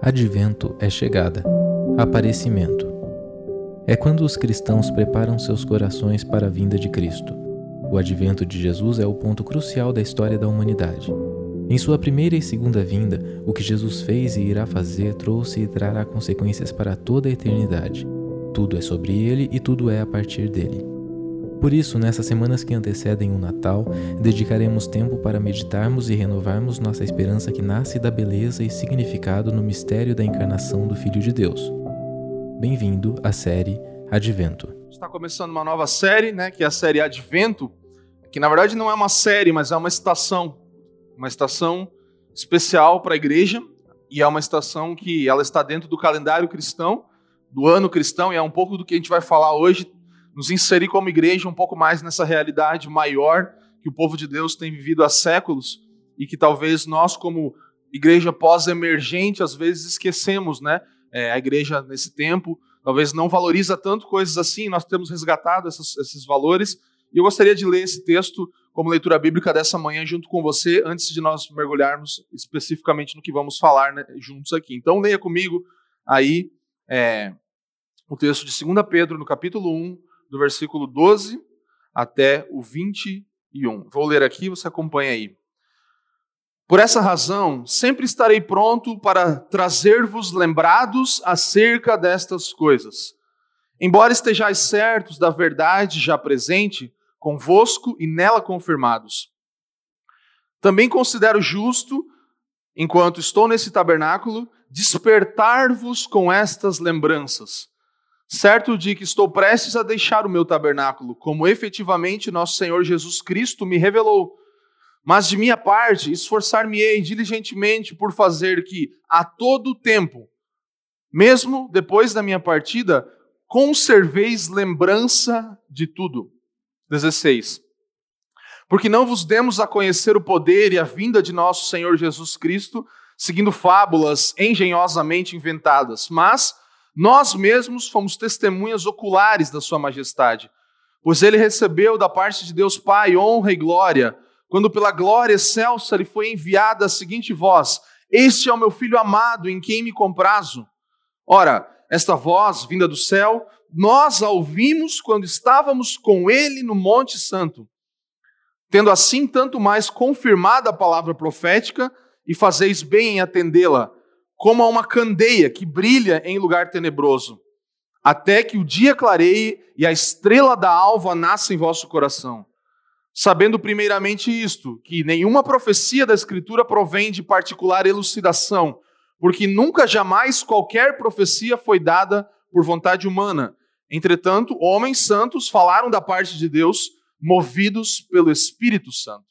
Advento é chegada. Aparecimento. É quando os cristãos preparam seus corações para a vinda de Cristo. O advento de Jesus é o ponto crucial da história da humanidade. Em sua primeira e segunda vinda, o que Jesus fez e irá fazer trouxe e trará consequências para toda a eternidade. Tudo é sobre ele e tudo é a partir dele. Por isso, nessas semanas que antecedem o Natal, dedicaremos tempo para meditarmos e renovarmos nossa esperança que nasce da beleza e significado no mistério da encarnação do Filho de Deus. Bem-vindo à série Advento. Está começando uma nova série, né, que é a série Advento, que na verdade não é uma série, mas é uma estação, uma estação especial para a igreja, e é uma estação que ela está dentro do calendário cristão, do ano cristão, e é um pouco do que a gente vai falar hoje nos inserir como igreja um pouco mais nessa realidade maior que o povo de Deus tem vivido há séculos e que talvez nós, como igreja pós-emergente, às vezes esquecemos, né? É, a igreja nesse tempo talvez não valoriza tanto coisas assim, nós temos resgatado essas, esses valores. E eu gostaria de ler esse texto como leitura bíblica dessa manhã junto com você, antes de nós mergulharmos especificamente no que vamos falar né, juntos aqui. Então leia comigo aí é, o texto de 2 Pedro, no capítulo 1, do versículo 12 até o 21. Vou ler aqui, você acompanha aí. Por essa razão, sempre estarei pronto para trazer-vos lembrados acerca destas coisas. Embora estejais certos da verdade já presente, convosco e nela confirmados. Também considero justo, enquanto estou nesse tabernáculo, despertar-vos com estas lembranças certo de que estou prestes a deixar o meu tabernáculo, como efetivamente nosso Senhor Jesus Cristo me revelou. Mas de minha parte, esforçar-me-ei diligentemente por fazer que, a todo tempo, mesmo depois da minha partida, conserveis lembrança de tudo. 16. Porque não vos demos a conhecer o poder e a vinda de nosso Senhor Jesus Cristo, seguindo fábulas engenhosamente inventadas, mas nós mesmos fomos testemunhas oculares da Sua Majestade, pois ele recebeu da parte de Deus Pai honra e glória, quando pela glória excelsa lhe foi enviada a seguinte voz: Este é o meu filho amado, em quem me comprazo. Ora, esta voz vinda do céu, nós a ouvimos quando estávamos com ele no Monte Santo. Tendo assim tanto mais confirmada a palavra profética, e fazeis bem em atendê-la, como a uma candeia que brilha em lugar tenebroso, até que o dia clareie e a estrela da alva nasça em vosso coração. Sabendo primeiramente isto, que nenhuma profecia da Escritura provém de particular elucidação, porque nunca jamais qualquer profecia foi dada por vontade humana. Entretanto, homens santos falaram da parte de Deus, movidos pelo Espírito Santo.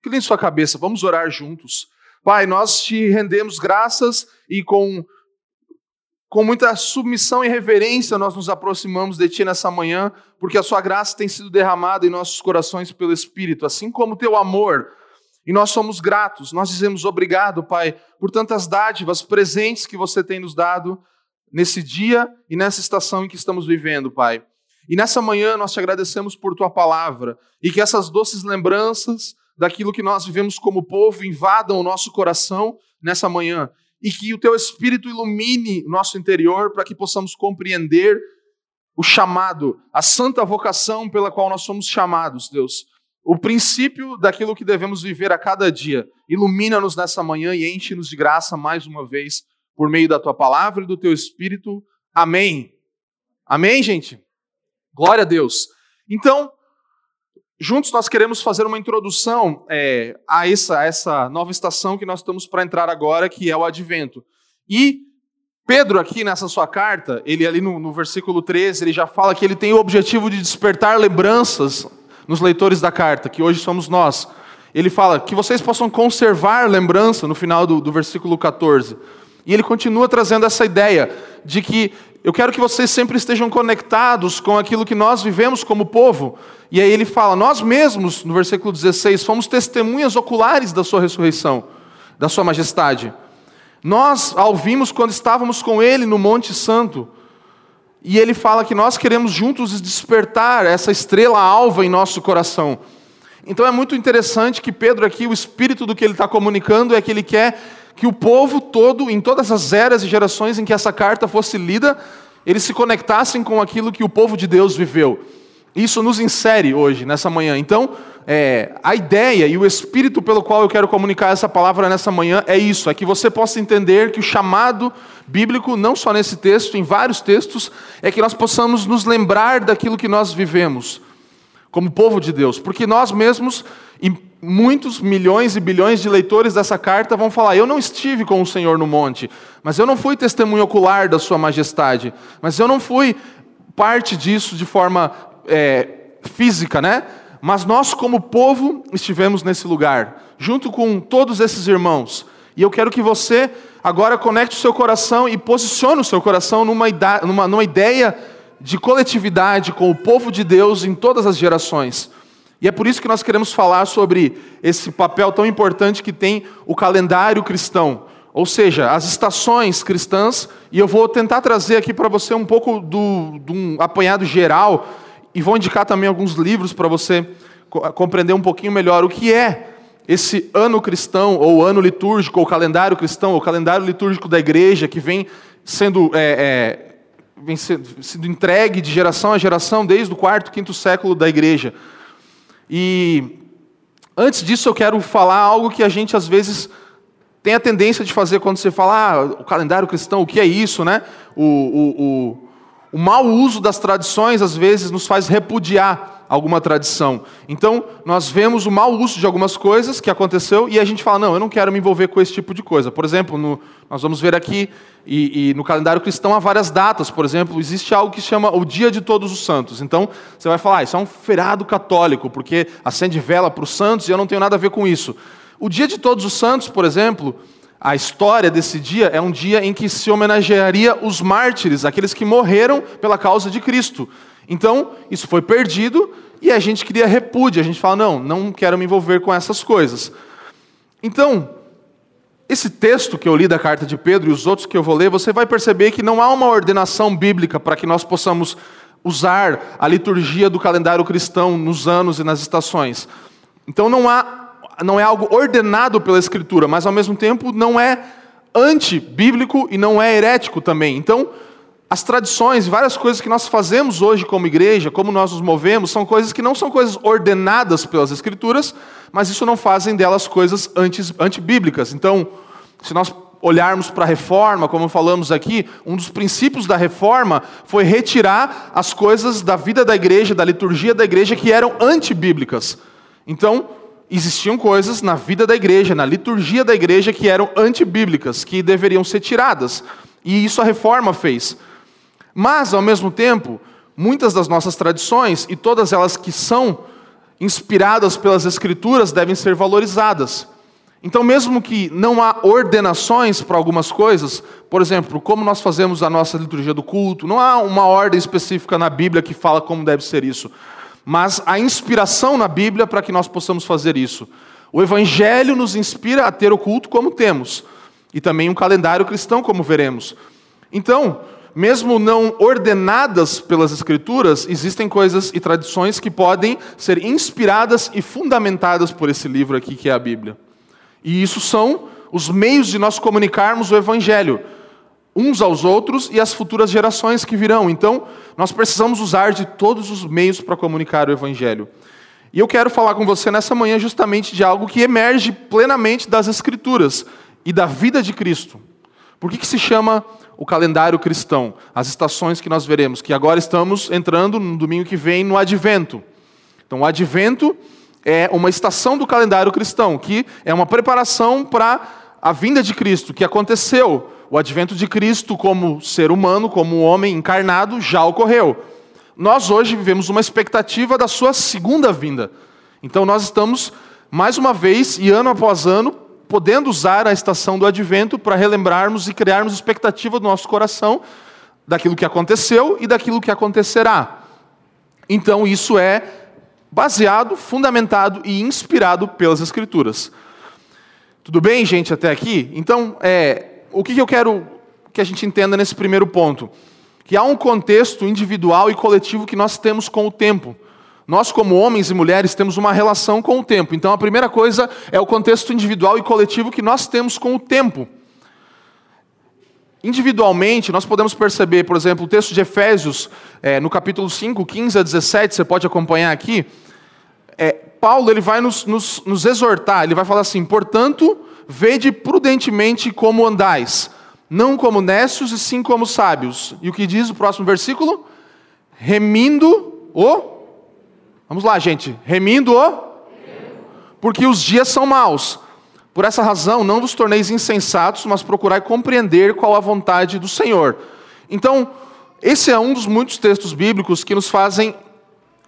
Incline sua cabeça, vamos orar juntos. Pai, nós te rendemos graças e com, com muita submissão e reverência nós nos aproximamos de Ti nessa manhã, porque a Sua graça tem sido derramada em nossos corações pelo Espírito, assim como o Teu amor. E nós somos gratos, nós dizemos obrigado, Pai, por tantas dádivas, presentes que você tem nos dado nesse dia e nessa estação em que estamos vivendo, Pai. E nessa manhã nós te agradecemos por tua palavra e que essas doces lembranças daquilo que nós vivemos como povo invadam o nosso coração nessa manhã e que o teu Espírito ilumine o nosso interior para que possamos compreender o chamado, a santa vocação pela qual nós somos chamados, Deus. O princípio daquilo que devemos viver a cada dia. Ilumina-nos nessa manhã e enche-nos de graça mais uma vez por meio da tua palavra e do teu Espírito. Amém. Amém, gente? Glória a Deus. Então, Juntos nós queremos fazer uma introdução é, a, essa, a essa nova estação que nós estamos para entrar agora, que é o Advento. E Pedro, aqui nessa sua carta, ele ali no, no versículo 13, ele já fala que ele tem o objetivo de despertar lembranças nos leitores da carta, que hoje somos nós. Ele fala que vocês possam conservar lembrança no final do, do versículo 14. E ele continua trazendo essa ideia de que eu quero que vocês sempre estejam conectados com aquilo que nós vivemos como povo. E aí ele fala: Nós mesmos, no versículo 16, fomos testemunhas oculares da Sua ressurreição, da Sua majestade. Nós a ouvimos quando estávamos com Ele no Monte Santo. E ele fala que nós queremos juntos despertar essa estrela alva em nosso coração. Então é muito interessante que Pedro aqui, o espírito do que ele está comunicando é que ele quer que o povo todo, em todas as eras e gerações em que essa carta fosse lida, eles se conectassem com aquilo que o povo de Deus viveu. Isso nos insere hoje, nessa manhã. Então, é, a ideia e o espírito pelo qual eu quero comunicar essa palavra nessa manhã é isso: é que você possa entender que o chamado bíblico, não só nesse texto, em vários textos, é que nós possamos nos lembrar daquilo que nós vivemos como povo de Deus, porque nós mesmos, muitos milhões e bilhões de leitores dessa carta vão falar: Eu não estive com o Senhor no monte, mas eu não fui testemunho ocular da Sua majestade, mas eu não fui parte disso de forma é, física, né? Mas nós, como povo, estivemos nesse lugar, junto com todos esses irmãos. E eu quero que você agora conecte o seu coração e posicione o seu coração numa, numa, numa ideia de coletividade com o povo de Deus em todas as gerações. E é por isso que nós queremos falar sobre esse papel tão importante que tem o calendário cristão, ou seja, as estações cristãs, e eu vou tentar trazer aqui para você um pouco do, de um apanhado geral e vou indicar também alguns livros para você compreender um pouquinho melhor o que é esse ano cristão, ou ano litúrgico, ou calendário cristão, ou calendário litúrgico da igreja, que vem sendo, é, é, vem sendo entregue de geração a geração desde o quarto, quinto século da igreja. E antes disso, eu quero falar algo que a gente às vezes tem a tendência de fazer quando você fala ah, o calendário cristão, o que é isso, né? O, o, o o mau uso das tradições, às vezes, nos faz repudiar alguma tradição. Então, nós vemos o mau uso de algumas coisas que aconteceu e a gente fala: não, eu não quero me envolver com esse tipo de coisa. Por exemplo, no, nós vamos ver aqui, e, e, no calendário cristão há várias datas. Por exemplo, existe algo que chama o Dia de Todos os Santos. Então, você vai falar: ah, isso é um feriado católico, porque acende vela para os santos e eu não tenho nada a ver com isso. O Dia de Todos os Santos, por exemplo, a história desse dia é um dia em que se homenagearia os mártires, aqueles que morreram pela causa de Cristo. Então, isso foi perdido e a gente queria repúdio. A gente fala: não, não quero me envolver com essas coisas. Então, esse texto que eu li da carta de Pedro e os outros que eu vou ler, você vai perceber que não há uma ordenação bíblica para que nós possamos usar a liturgia do calendário cristão nos anos e nas estações. Então, não há não é algo ordenado pela Escritura, mas ao mesmo tempo não é antibíblico e não é herético também. Então, as tradições, várias coisas que nós fazemos hoje como igreja, como nós nos movemos, são coisas que não são coisas ordenadas pelas Escrituras, mas isso não fazem delas coisas antibíblicas. Então, se nós olharmos para a reforma, como falamos aqui, um dos princípios da reforma foi retirar as coisas da vida da igreja, da liturgia da igreja que eram antibíblicas. Então, existiam coisas na vida da igreja, na liturgia da igreja, que eram antibíblicas, que deveriam ser tiradas. E isso a reforma fez. Mas, ao mesmo tempo, muitas das nossas tradições, e todas elas que são inspiradas pelas Escrituras, devem ser valorizadas. Então, mesmo que não há ordenações para algumas coisas, por exemplo, como nós fazemos a nossa liturgia do culto, não há uma ordem específica na Bíblia que fala como deve ser isso mas a inspiração na Bíblia para que nós possamos fazer isso. O Evangelho nos inspira a ter o culto como temos, e também um calendário cristão, como veremos. Então, mesmo não ordenadas pelas Escrituras, existem coisas e tradições que podem ser inspiradas e fundamentadas por esse livro aqui, que é a Bíblia. E isso são os meios de nós comunicarmos o Evangelho uns aos outros e às futuras gerações que virão. Então, nós precisamos usar de todos os meios para comunicar o Evangelho. E eu quero falar com você nessa manhã justamente de algo que emerge plenamente das Escrituras e da vida de Cristo. Por que, que se chama o calendário cristão? As estações que nós veremos, que agora estamos entrando no domingo que vem no Advento. Então, o Advento é uma estação do calendário cristão, que é uma preparação para a vinda de Cristo, que aconteceu o advento de Cristo como ser humano, como homem encarnado, já ocorreu. Nós hoje vivemos uma expectativa da sua segunda vinda. Então nós estamos, mais uma vez, e ano após ano, podendo usar a estação do advento para relembrarmos e criarmos expectativa do nosso coração daquilo que aconteceu e daquilo que acontecerá. Então isso é baseado, fundamentado e inspirado pelas Escrituras. Tudo bem, gente, até aqui? Então, é, o que eu quero que a gente entenda nesse primeiro ponto? Que há um contexto individual e coletivo que nós temos com o tempo. Nós, como homens e mulheres, temos uma relação com o tempo. Então, a primeira coisa é o contexto individual e coletivo que nós temos com o tempo. Individualmente, nós podemos perceber, por exemplo, o texto de Efésios, é, no capítulo 5, 15 a 17, você pode acompanhar aqui. É, Paulo ele vai nos, nos, nos exortar, ele vai falar assim: portanto, vede prudentemente como andais, não como necios e sim como sábios. E o que diz o próximo versículo? Remindo o Vamos lá, gente. Remindo o? Porque os dias são maus. Por essa razão, não vos torneis insensatos, mas procurai compreender qual a vontade do Senhor. Então, esse é um dos muitos textos bíblicos que nos fazem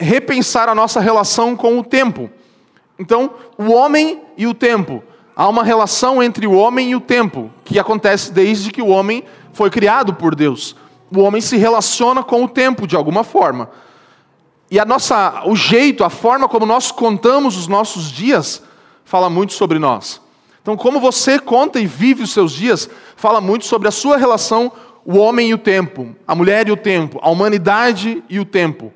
repensar a nossa relação com o tempo. Então, o homem e o tempo. Há uma relação entre o homem e o tempo, que acontece desde que o homem foi criado por Deus. O homem se relaciona com o tempo de alguma forma. E a nossa, o jeito, a forma como nós contamos os nossos dias, fala muito sobre nós. Então, como você conta e vive os seus dias, fala muito sobre a sua relação, o homem e o tempo, a mulher e o tempo, a humanidade e o tempo.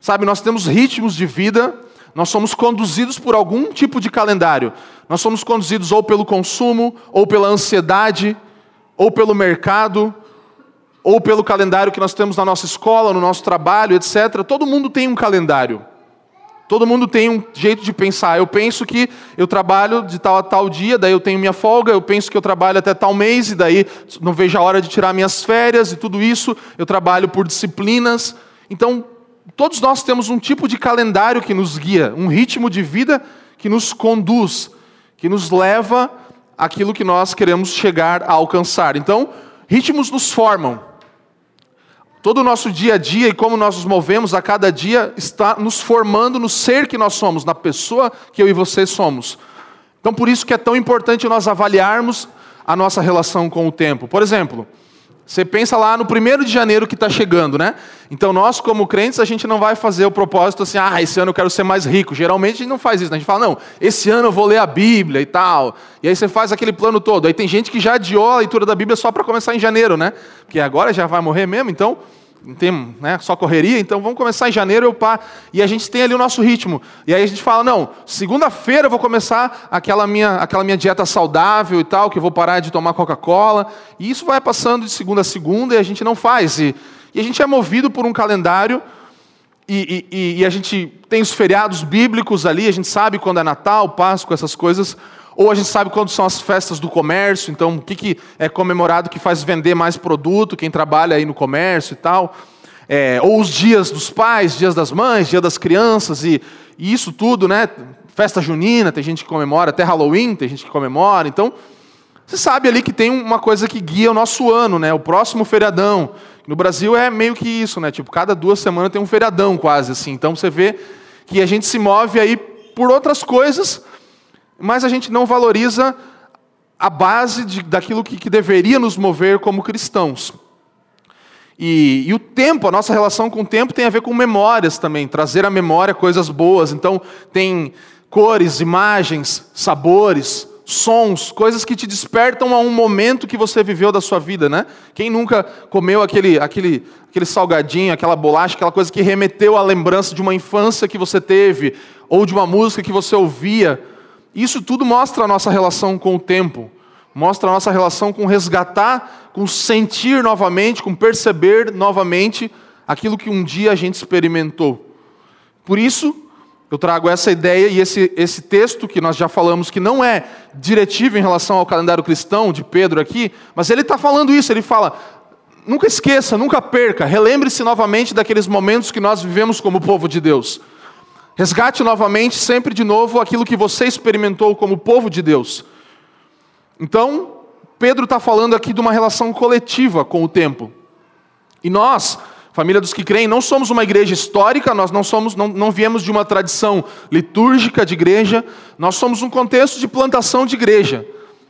Sabe, nós temos ritmos de vida, nós somos conduzidos por algum tipo de calendário. Nós somos conduzidos ou pelo consumo, ou pela ansiedade, ou pelo mercado, ou pelo calendário que nós temos na nossa escola, no nosso trabalho, etc. Todo mundo tem um calendário. Todo mundo tem um jeito de pensar. Eu penso que eu trabalho de tal a tal dia, daí eu tenho minha folga. Eu penso que eu trabalho até tal mês, e daí não vejo a hora de tirar minhas férias e tudo isso. Eu trabalho por disciplinas. Então, todos nós temos um tipo de calendário que nos guia, um ritmo de vida que nos conduz, que nos leva àquilo que nós queremos chegar a alcançar. Então, ritmos nos formam. Todo o nosso dia a dia e como nós nos movemos a cada dia está nos formando no ser que nós somos, na pessoa que eu e você somos. Então, por isso que é tão importante nós avaliarmos a nossa relação com o tempo. Por exemplo, você pensa lá no primeiro de janeiro que está chegando, né? Então, nós, como crentes, a gente não vai fazer o propósito assim, ah, esse ano eu quero ser mais rico. Geralmente a gente não faz isso, né? A gente fala, não, esse ano eu vou ler a Bíblia e tal. E aí você faz aquele plano todo. Aí tem gente que já adiou a leitura da Bíblia só para começar em janeiro, né? Porque agora já vai morrer mesmo, então não tem né, só correria, então vamos começar em janeiro, eu pá. E a gente tem ali o nosso ritmo. E aí a gente fala, não, segunda-feira eu vou começar aquela minha, aquela minha dieta saudável e tal, que eu vou parar de tomar Coca-Cola. E isso vai passando de segunda a segunda e a gente não faz. E, e a gente é movido por um calendário e, e, e a gente tem os feriados bíblicos ali, a gente sabe quando é Natal, Páscoa, essas coisas. Ou a gente sabe quando são as festas do comércio, então o que, que é comemorado que faz vender mais produto, quem trabalha aí no comércio e tal. É, ou os dias dos pais, dias das mães, dia das crianças, e, e, isso tudo, né? Festa junina, tem gente que comemora, até Halloween tem gente que comemora. Então, você sabe ali que tem uma coisa que guia o nosso ano, né? O próximo feriadão. No Brasil é meio que isso, né? Tipo, cada duas semanas tem um feriadão quase assim. Então você vê que a gente se move aí por outras coisas mas a gente não valoriza a base de, daquilo que, que, deveria nos mover como cristãos. E, e, o tempo, a nossa relação com o tempo tem a ver com memórias também, trazer à memória coisas boas. Então, tem cores, imagens, sabores, sons, coisas que te despertam a um momento que você viveu da sua vida, né? Quem nunca comeu aquele, aquele, aquele salgadinho, aquela bolacha, aquela coisa que remeteu à lembrança de uma infância que você teve, ou de uma música que você ouvia, isso tudo mostra a nossa relação com o tempo, mostra a nossa relação com resgatar, com sentir novamente, com perceber novamente aquilo que um dia a gente experimentou. Por isso, eu trago essa ideia e esse, esse texto que nós já falamos que não é diretivo em relação ao calendário cristão de Pedro aqui, mas ele está falando isso, ele fala. Nunca esqueça, nunca perca, relembre-se novamente daqueles momentos que nós vivemos como povo de Deus. Resgate novamente, sempre de novo, aquilo que você experimentou como povo de Deus. Então, Pedro está falando aqui de uma relação coletiva com o tempo. E nós, família dos que creem, não somos uma igreja histórica, nós não somos, não, não viemos de uma tradição litúrgica de igreja, nós somos um contexto de plantação de igreja.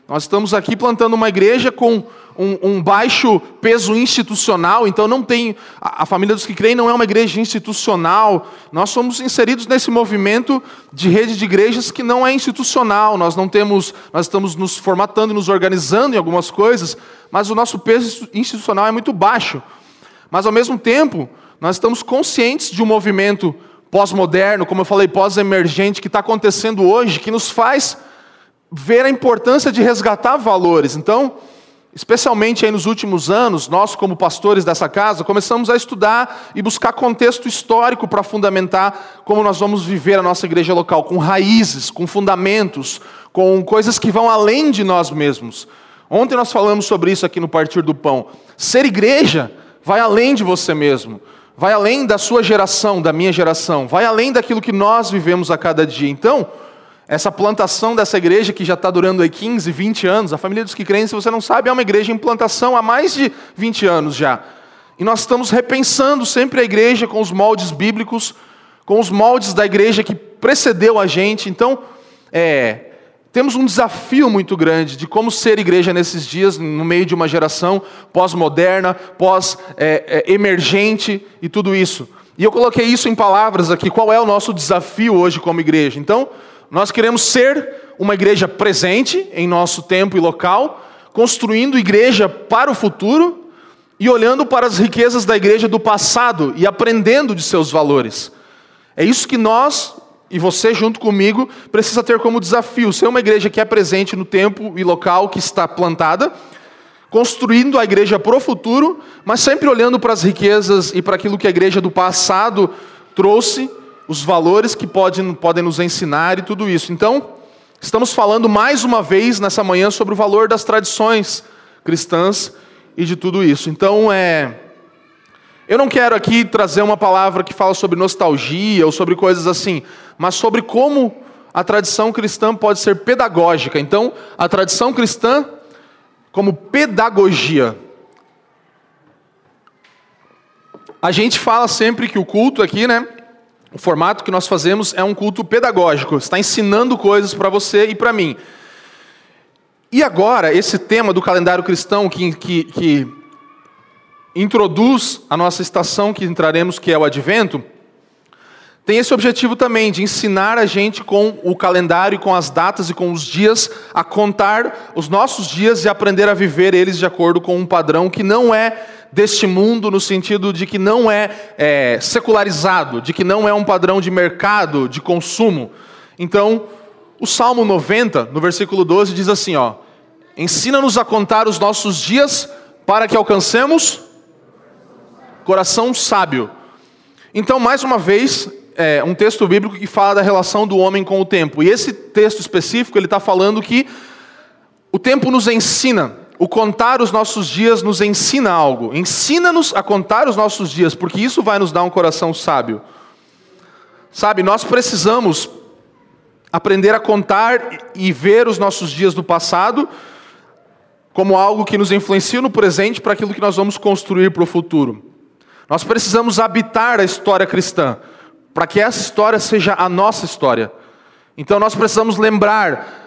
Nós estamos aqui plantando uma igreja com um, um, baixo peso institucional, então não tem. A, a, família dos que creem não é uma igreja institucional. Nós somos inseridos nesse movimento de rede de igrejas que não é institucional. Nós não temos. Nós estamos nos formatando e nos organizando em algumas coisas, mas o nosso peso institucional é muito baixo. Mas ao mesmo tempo, nós estamos conscientes de um movimento pós-moderno, como eu falei, pós-emergente, que está acontecendo hoje, que nos faz ver a importância de resgatar valores. Então, especialmente nos últimos anos, nós como pastores dessa casa, começamos a estudar e buscar contexto histórico para fundamentar como nós vamos viver a nossa igreja local, com raízes, com fundamentos, com coisas que vão além de nós mesmos. Ontem nós falamos sobre isso aqui no Partir do Pão. Ser igreja vai além de você mesmo, vai além da sua geração, da minha geração, vai além daquilo que nós vivemos a cada dia. Então, essa plantação dessa igreja que já está durando aí 15, 20 anos, a família dos que creem, se você não sabe, é uma igreja em plantação há mais de 20 anos já. E nós estamos repensando sempre a igreja com os moldes bíblicos, com os moldes da igreja que precedeu a gente. Então, é, temos um desafio muito grande de como ser igreja nesses dias, no meio de uma geração pós-moderna, pós-emergente é, é, e tudo isso. E eu coloquei isso em palavras aqui, qual é o nosso desafio hoje como igreja. Então, nós queremos ser uma igreja presente em nosso tempo e local, construindo igreja para o futuro e olhando para as riquezas da igreja do passado e aprendendo de seus valores. É isso que nós e você junto comigo precisa ter como desafio, ser uma igreja que é presente no tempo e local que está plantada, construindo a igreja para o futuro, mas sempre olhando para as riquezas e para aquilo que a igreja do passado trouxe os valores que podem, podem nos ensinar e tudo isso. Então, estamos falando mais uma vez nessa manhã sobre o valor das tradições cristãs e de tudo isso. Então, é. Eu não quero aqui trazer uma palavra que fala sobre nostalgia ou sobre coisas assim, mas sobre como a tradição cristã pode ser pedagógica. Então, a tradição cristã como pedagogia. A gente fala sempre que o culto aqui, né, o formato que nós fazemos é um culto pedagógico, está ensinando coisas para você e para mim. E agora, esse tema do calendário cristão que, que, que, introduz a nossa estação que entraremos, que é o advento, tem esse objetivo também de ensinar a gente com o calendário, com as datas e com os dias, a contar os nossos dias e aprender a viver eles de acordo com um padrão que não é deste mundo, no sentido de que não é, é secularizado, de que não é um padrão de mercado, de consumo. Então, o Salmo 90, no versículo 12, diz assim: ó, ensina-nos a contar os nossos dias para que alcancemos coração sábio. Então, mais uma vez, é um texto bíblico que fala da relação do homem com o tempo. E esse texto específico, ele está falando que o tempo nos ensina o contar os nossos dias nos ensina algo. Ensina-nos a contar os nossos dias, porque isso vai nos dar um coração sábio. Sabe, nós precisamos aprender a contar e ver os nossos dias do passado como algo que nos influencia no presente para aquilo que nós vamos construir para o futuro. Nós precisamos habitar a história cristã, para que essa história seja a nossa história. Então nós precisamos lembrar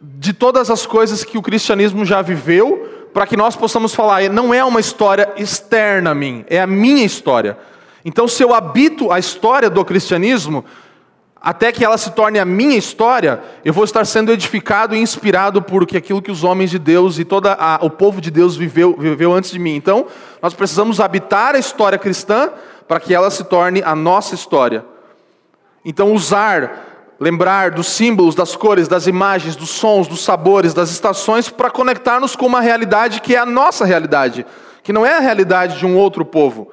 de todas as coisas que o cristianismo já viveu, para que nós possamos falar, não é uma história externa a mim, é a minha história. Então, se eu habito a história do cristianismo, até que ela se torne a minha história, eu vou estar sendo edificado e inspirado por aquilo que os homens de Deus e todo o povo de Deus viveu, viveu antes de mim. Então, nós precisamos habitar a história cristã para que ela se torne a nossa história. Então, usar lembrar dos símbolos, das cores, das imagens, dos sons, dos sabores, das estações, para conectar-nos com uma realidade que é a nossa realidade, que não é a realidade de um outro povo.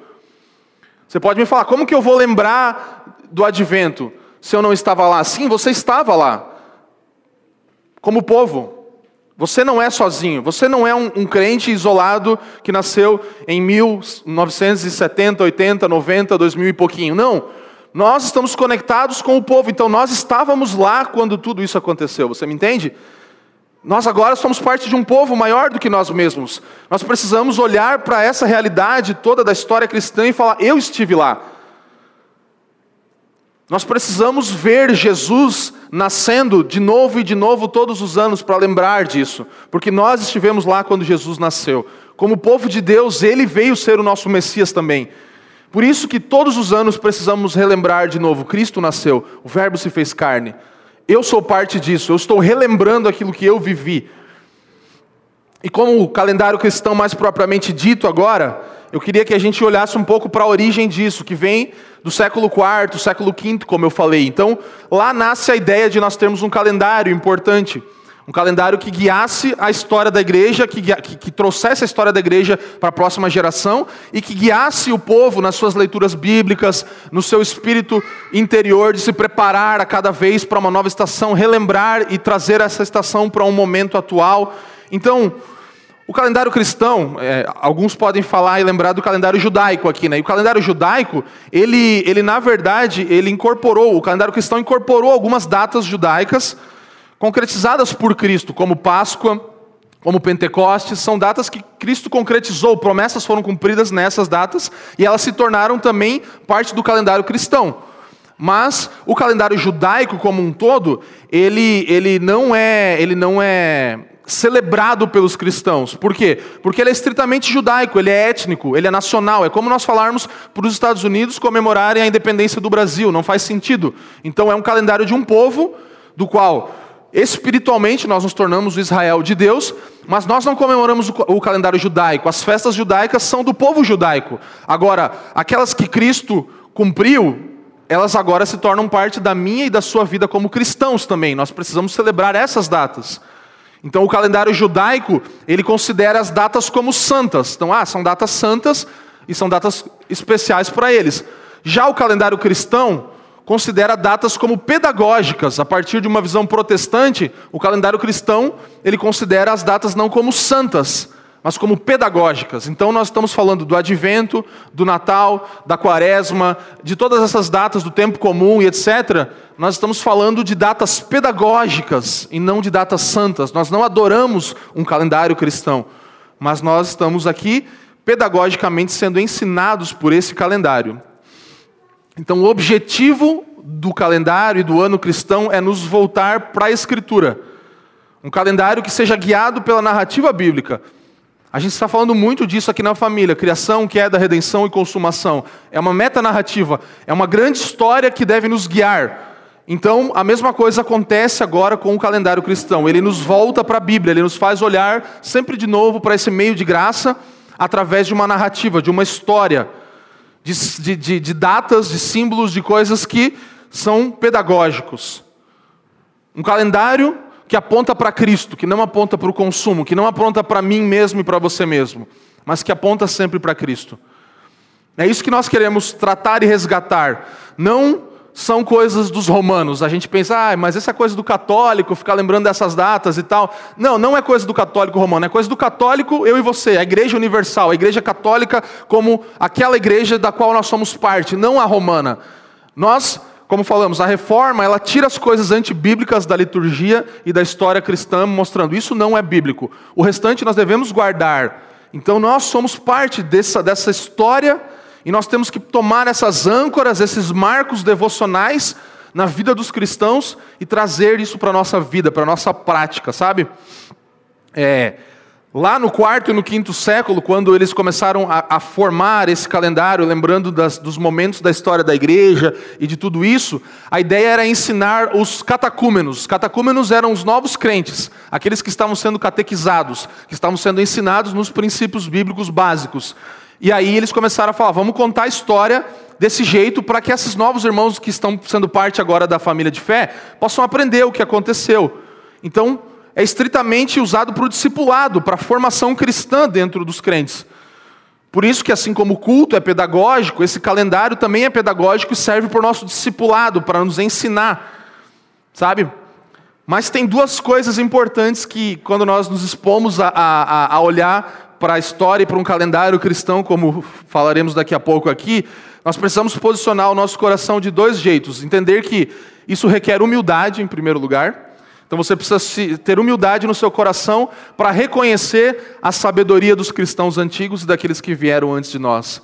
Você pode me falar, como que eu vou lembrar do advento se eu não estava lá? Sim, você estava lá, como povo. Você não é sozinho, você não é um, um, crente isolado que nasceu em 1970, 80, 90, 2000 e pouquinho. Não. Nós estamos conectados com o povo, então nós estávamos lá quando tudo isso aconteceu, você me entende? Nós agora somos parte de um povo maior do que nós mesmos. Nós precisamos olhar para essa realidade toda da história cristã e falar: eu estive lá. Nós precisamos ver Jesus nascendo de novo e de novo todos os anos para lembrar disso, porque nós estivemos lá quando Jesus nasceu. Como povo de Deus, ele veio ser o nosso Messias também. Por isso que todos os anos precisamos relembrar de novo: Cristo nasceu, o Verbo se fez carne. Eu sou parte disso, eu estou relembrando aquilo que eu vivi. E como o calendário cristão mais propriamente dito agora, eu queria que a gente olhasse um pouco para a origem disso, que vem do século IV, século V, como eu falei. Então, lá nasce a ideia de nós termos um calendário importante. Um calendário que guiasse a história da igreja, que, que, que trouxesse a história da igreja para a próxima geração e que guiasse o povo nas suas leituras bíblicas, no seu espírito interior de se preparar a cada vez para uma nova estação, relembrar e trazer essa estação para um momento atual. Então, o calendário cristão, é, alguns podem falar e lembrar do calendário judaico aqui, né? E o calendário judaico, ele, ele na verdade, ele incorporou, o calendário cristão incorporou algumas datas judaicas concretizadas por Cristo, como Páscoa, como Pentecostes, são datas que Cristo concretizou, promessas foram cumpridas nessas datas e elas se tornaram também parte do calendário cristão. Mas o calendário judaico como um todo, ele, ele não é, ele não é celebrado pelos cristãos. Por quê? Porque ele é estritamente judaico, ele é étnico, ele é nacional. É como nós falarmos para os Estados Unidos comemorarem a independência do Brasil, não faz sentido. Então é um calendário de um povo do qual espiritualmente nós nos tornamos o Israel de Deus, mas nós não comemoramos o calendário judaico. As festas judaicas são do povo judaico. Agora, aquelas que Cristo cumpriu, elas agora se tornam parte da minha e da sua vida como cristãos também. Nós precisamos celebrar essas datas. Então, o calendário judaico, ele considera as datas como santas. Então, ah, são datas santas e são datas especiais para eles. Já o calendário cristão, considera datas como pedagógicas. A partir de uma visão protestante, o calendário cristão, ele considera as datas não como santas, mas como pedagógicas. Então nós estamos falando do advento, do Natal, da quaresma, de todas essas datas do tempo comum e etc. Nós estamos falando de datas pedagógicas e não de datas santas. Nós não adoramos um calendário cristão, mas nós estamos aqui pedagogicamente sendo ensinados por esse calendário. Então, o objetivo do calendário e do ano cristão é nos voltar para a Escritura. Um calendário que seja guiado pela narrativa bíblica. A gente está falando muito disso aqui na família: criação, queda, redenção e consumação. É uma metanarrativa, é uma grande história que deve nos guiar. Então, a mesma coisa acontece agora com o calendário cristão. Ele nos volta para a Bíblia, ele nos faz olhar sempre de novo para esse meio de graça através de uma narrativa, de uma história de, de, de datas, de símbolos, de coisas que são pedagógicos. Um calendário que aponta para Cristo, que não aponta para o consumo, que não aponta para mim mesmo e para você mesmo, mas que aponta sempre para Cristo. É isso que nós queremos tratar e resgatar. Não são coisas dos romanos. A gente pensa, ah, mas essa coisa do católico, ficar lembrando dessas datas e tal. Não, não é coisa do católico romano, é coisa do católico, eu e você, a igreja universal, a igreja católica como aquela igreja da qual nós somos parte, não a romana. Nós, como falamos, a reforma, ela tira as coisas antibíblicas da liturgia e da história cristã, mostrando isso não é bíblico. O restante nós devemos guardar. Então nós somos parte dessa, dessa história e nós temos que tomar essas âncoras, esses marcos devocionais na vida dos cristãos e trazer isso para a nossa vida, para a nossa prática, sabe? É, lá no quarto e no quinto século, quando eles começaram a, a formar esse calendário, lembrando das, dos momentos da história da igreja e de tudo isso, a ideia era ensinar os catacúmenos. Os catacúmenos eram os novos crentes, aqueles que estavam sendo catequizados, que estavam sendo ensinados nos princípios bíblicos básicos. E aí eles começaram a falar: vamos contar a história desse jeito para que esses novos irmãos que estão sendo parte agora da família de fé possam aprender o que aconteceu. Então, é estritamente usado para o discipulado, para a formação cristã dentro dos crentes. Por isso que assim como o culto é pedagógico, esse calendário também é pedagógico e serve para o nosso discipulado, para nos ensinar. Sabe? Mas tem duas coisas importantes que, quando nós nos expomos a, a, a olhar para a história e para um calendário cristão, como falaremos daqui a pouco aqui, nós precisamos posicionar o nosso coração de dois jeitos. Entender que isso requer humildade, em primeiro lugar. Então você precisa ter humildade no seu coração para reconhecer a sabedoria dos cristãos antigos e daqueles que vieram antes de nós.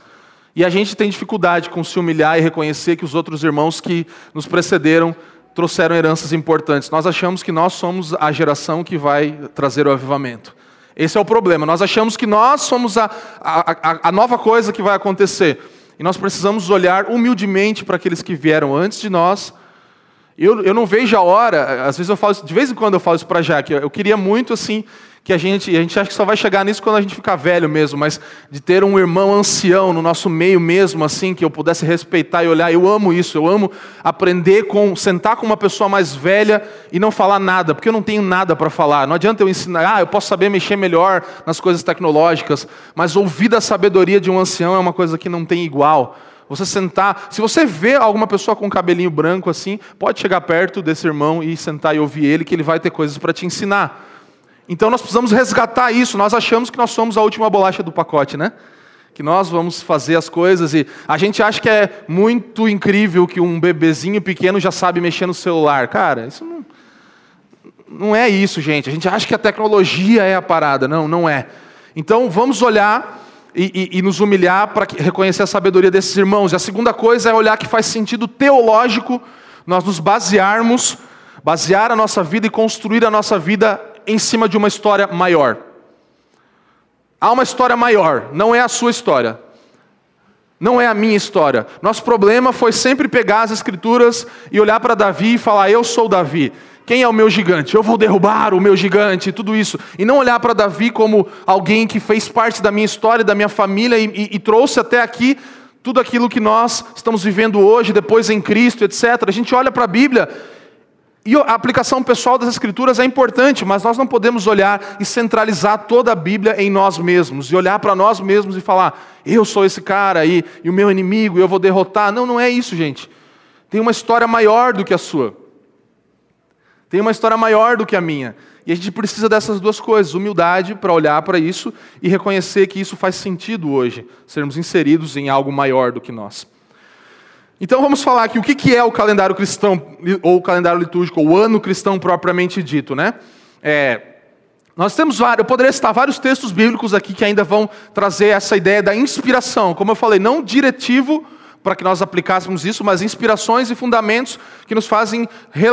E a gente tem dificuldade com se humilhar e reconhecer que os outros irmãos que nos precederam trouxeram heranças importantes. Nós achamos que nós somos a geração que vai trazer o avivamento. Esse é o problema. Nós achamos que nós somos a, a, a nova coisa que vai acontecer. E nós precisamos olhar humildemente para aqueles que vieram antes de nós. Eu, eu não vejo a hora, às vezes eu falo, de vez em quando eu falo isso para a Jaque, eu queria muito assim que a gente, a gente acha que só vai chegar nisso quando a gente ficar velho mesmo, mas de ter um irmão ancião no nosso meio mesmo, assim, que eu pudesse respeitar e olhar. Eu amo isso, eu amo aprender com, sentar com uma pessoa mais velha e não falar nada, porque eu não tenho nada para falar. Não adianta eu ensinar, ah, eu posso saber mexer melhor nas coisas tecnológicas, mas ouvir da sabedoria de um ancião é uma coisa que não tem igual. Você sentar, se você vê alguma pessoa com cabelinho branco assim, pode chegar perto desse irmão e sentar e ouvir ele, que ele vai ter coisas para te ensinar. Então nós precisamos resgatar isso. Nós achamos que nós somos a última bolacha do pacote, né? Que nós vamos fazer as coisas e a gente acha que é muito incrível que um bebezinho pequeno já sabe mexer no celular. Cara, isso não, não é isso, gente. A gente acha que a tecnologia é a parada. Não, não é. Então vamos olhar e, e, e nos humilhar para reconhecer a sabedoria desses irmãos. E a segunda coisa é olhar que faz sentido teológico nós nos basearmos, basear a nossa vida e construir a nossa vida em cima de uma história maior. Há uma história maior, não é a sua história. Não é a minha história. Nosso problema foi sempre pegar as escrituras e olhar para Davi e falar: Eu sou Davi. Quem é o meu gigante? Eu vou derrubar o meu gigante, tudo isso. E não olhar para Davi como alguém que fez parte da minha história, da minha família e, e, e trouxe até aqui tudo aquilo que nós estamos vivendo hoje, depois em Cristo, etc. A gente olha para a Bíblia e a aplicação pessoal das Escrituras é importante, mas nós não podemos olhar e centralizar toda a Bíblia em nós mesmos, e olhar para nós mesmos e falar, eu sou esse cara e, e o meu inimigo, eu vou derrotar. Não, não é isso, gente. Tem uma história maior do que a sua. Tem uma história maior do que a minha. E a gente precisa dessas duas coisas: humildade para olhar para isso e reconhecer que isso faz sentido hoje, sermos inseridos em algo maior do que nós. Então vamos falar aqui o que é o calendário cristão, ou o calendário litúrgico, ou o ano cristão propriamente dito, né? É, nós temos vários, eu poderia citar vários textos bíblicos aqui que ainda vão trazer essa ideia da inspiração. Como eu falei, não diretivo para que nós aplicássemos isso, mas inspirações e fundamentos que nos fazem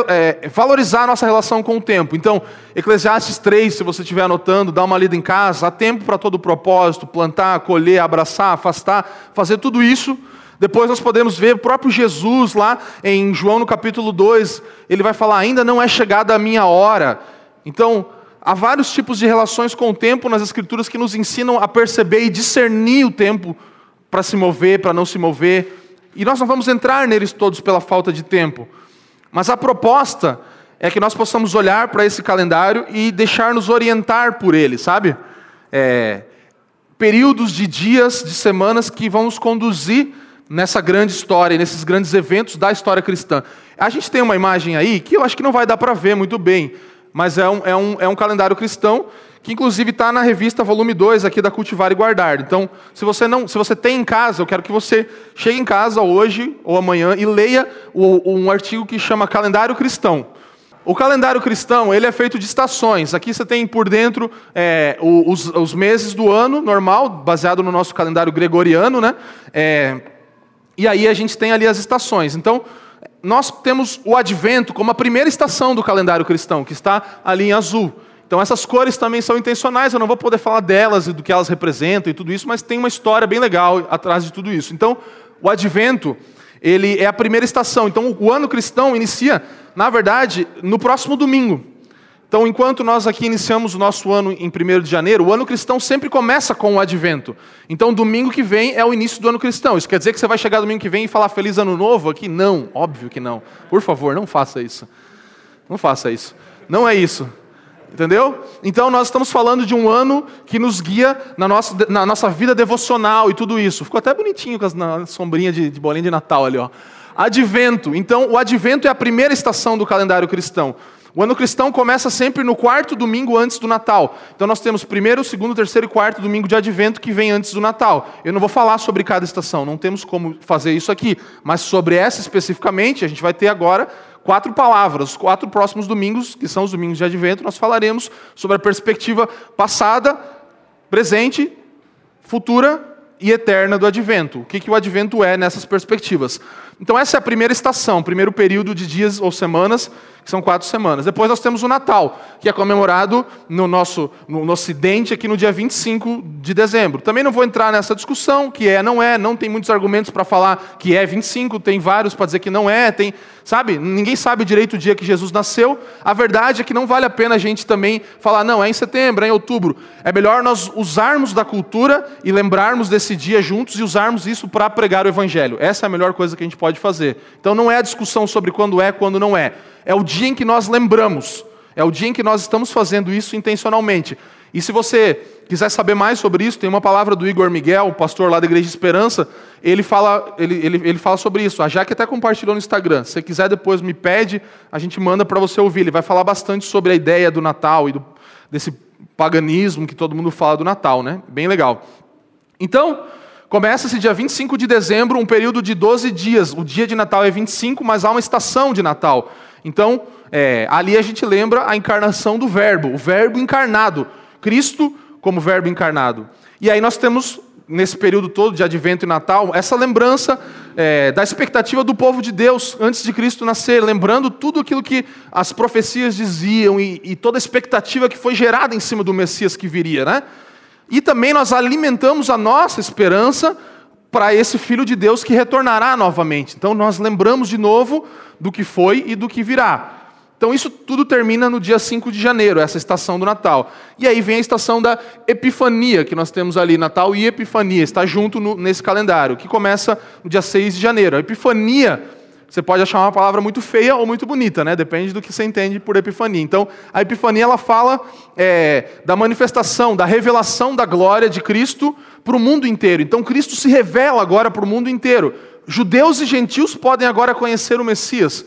é, valorizar a nossa relação com o tempo. Então, Eclesiastes 3, se você estiver anotando, dá uma lida em casa, há tempo para todo o propósito, plantar, colher, abraçar, afastar, fazer tudo isso depois nós podemos ver o próprio Jesus lá em João no capítulo 2, ele vai falar: ainda não é chegada a minha hora. Então, há vários tipos de relações com o tempo nas Escrituras que nos ensinam a perceber e discernir o tempo para se mover, para não se mover. E nós não vamos entrar neles todos pela falta de tempo. Mas a proposta é que nós possamos olhar para esse calendário e deixar-nos orientar por ele, sabe? É, períodos de dias, de semanas que vão nos conduzir nessa grande história, nesses grandes eventos da história cristã. A gente tem uma imagem aí que eu acho que não vai dar para ver muito bem, mas é um, é um, é um calendário cristão que inclusive está na revista volume 2 aqui da Cultivar e Guardar. Então, se você não, se você tem em casa, eu quero que você chegue em casa hoje ou amanhã e leia o, um artigo que chama Calendário Cristão. O calendário cristão ele é feito de estações. Aqui você tem por dentro é, os, os, meses do ano normal, baseado no nosso calendário gregoriano, né? É, e aí a gente tem ali as estações. Então, nós temos o advento como a primeira estação do calendário cristão, que está ali em azul. Então, essas cores também são intencionais, eu não vou poder falar delas e do que elas representam e tudo isso, mas tem uma história bem legal atrás de tudo isso. Então, o advento, ele é a primeira estação. Então, o ano cristão inicia, na verdade, no próximo domingo. Então, enquanto nós aqui iniciamos o nosso ano em 1 de janeiro, o ano cristão sempre começa com o advento. Então, domingo que vem é o início do ano cristão. Isso quer dizer que você vai chegar domingo que vem e falar feliz ano novo aqui? Não, óbvio que não. Por favor, não faça isso. Não faça isso. Não é isso. Entendeu? Então, nós estamos falando de um ano que nos guia na nossa, na nossa vida devocional e tudo isso. Ficou até bonitinho com a sombrinha de, de bolinha de Natal ali, ó. Advento. Então, o advento é a primeira estação do calendário cristão. O ano cristão começa sempre no quarto domingo antes do Natal. Então nós temos primeiro, segundo, terceiro e quarto domingo de advento que vem antes do Natal. Eu não vou falar sobre cada estação, não temos como fazer isso aqui. Mas sobre essa especificamente, a gente vai ter agora quatro palavras. Os quatro próximos domingos, que são os domingos de advento, nós falaremos sobre a perspectiva passada, presente, futura e eterna do advento. O que, que o advento é nessas perspectivas? Então, essa é a primeira estação, primeiro período de dias ou semanas, que são quatro semanas. Depois nós temos o Natal, que é comemorado no nosso no, no Ocidente, aqui no dia 25 de dezembro. Também não vou entrar nessa discussão, que é, não é, não tem muitos argumentos para falar que é 25, tem vários para dizer que não é, tem Sabe? Ninguém sabe direito o dia que Jesus nasceu. A verdade é que não vale a pena a gente também falar, não, é em setembro, é em outubro. É melhor nós usarmos da cultura e lembrarmos desse dia juntos e usarmos isso para pregar o evangelho. Essa é a melhor coisa que a gente pode fazer. Então não é a discussão sobre quando é, quando não é. É o dia em que nós lembramos. É o dia em que nós estamos fazendo isso intencionalmente. E se você quiser saber mais sobre isso, tem uma palavra do Igor Miguel, pastor lá da Igreja Esperança, ele fala, ele, ele, ele fala sobre isso. A Jaque até compartilhou no Instagram. Se você quiser depois me pede, a gente manda para você ouvir. Ele vai falar bastante sobre a ideia do Natal e do, desse paganismo que todo mundo fala do Natal, né? Bem legal. Então, começa-se dia 25 de dezembro, um período de 12 dias. O dia de Natal é 25, mas há uma estação de Natal. Então, é, ali a gente lembra a encarnação do Verbo, o Verbo encarnado. Cristo como Verbo encarnado. E aí nós temos, nesse período todo de Advento e Natal, essa lembrança é, da expectativa do povo de Deus antes de Cristo nascer, lembrando tudo aquilo que as profecias diziam e, e toda a expectativa que foi gerada em cima do Messias que viria, né? E também nós alimentamos a nossa esperança para esse Filho de Deus que retornará novamente. Então nós lembramos de novo do que foi e do que virá. Então isso tudo termina no dia 5 de janeiro, essa estação do Natal. E aí vem a estação da Epifania, que nós temos ali, Natal e Epifania, está junto no, nesse calendário, que começa no dia 6 de janeiro. A Epifania, você pode achar uma palavra muito feia ou muito bonita, né? depende do que você entende por Epifania. Então, a Epifania ela fala é, da manifestação, da revelação da glória de Cristo para o mundo inteiro. Então, Cristo se revela agora para o mundo inteiro. Judeus e gentios podem agora conhecer o Messias.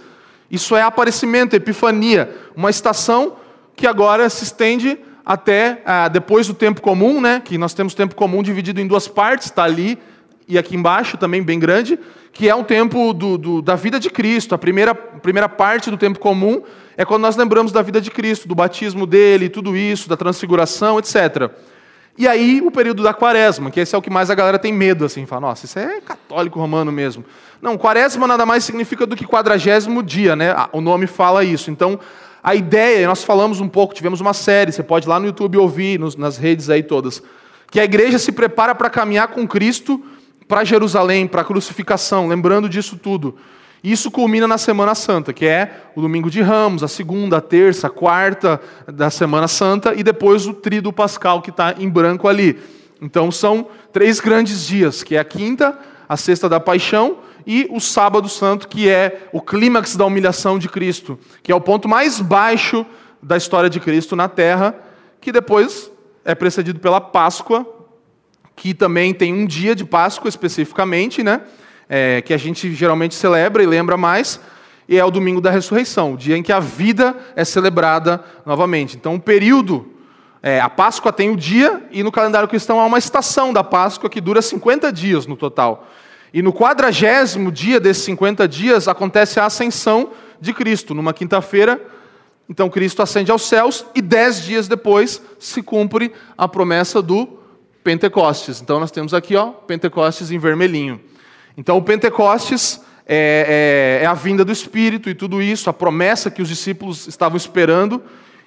Isso é aparecimento, epifania, uma estação que agora se estende até ah, depois do tempo comum, né? Que nós temos tempo comum dividido em duas partes, está ali e aqui embaixo também bem grande, que é um tempo do, do, da vida de Cristo. A primeira, primeira parte do tempo comum é quando nós lembramos da vida de Cristo, do batismo dele, tudo isso, da transfiguração, etc. E aí o período da quaresma, que esse é o que mais a galera tem medo, assim, fala, nossa, isso é católico romano mesmo. Não, quaresma nada mais significa do que quadragésimo dia, né? O nome fala isso. Então, a ideia, nós falamos um pouco, tivemos uma série, você pode ir lá no YouTube ouvir, nos, nas redes aí todas, que a igreja se prepara para caminhar com Cristo para Jerusalém, para a crucificação, lembrando disso tudo. Isso culmina na Semana Santa, que é o domingo de Ramos, a segunda, a terça, a quarta da Semana Santa e depois o trido pascal que está em branco ali. Então são três grandes dias, que é a quinta, a sexta da paixão e o sábado santo, que é o clímax da humilhação de Cristo, que é o ponto mais baixo da história de Cristo na terra, que depois é precedido pela Páscoa, que também tem um dia de Páscoa especificamente, né? É, que a gente geralmente celebra e lembra mais, e é o domingo da ressurreição, o dia em que a vida é celebrada novamente. Então, o período, é, a Páscoa tem o dia, e no calendário cristão há uma estação da Páscoa que dura 50 dias no total. E no quadragésimo dia desses 50 dias acontece a ascensão de Cristo, numa quinta-feira. Então Cristo ascende aos céus e dez dias depois se cumpre a promessa do Pentecostes. Então nós temos aqui, ó, Pentecostes em vermelhinho. Então, o Pentecostes é, é, é, a vinda do Espírito e tudo isso, a promessa que os discípulos estavam esperando.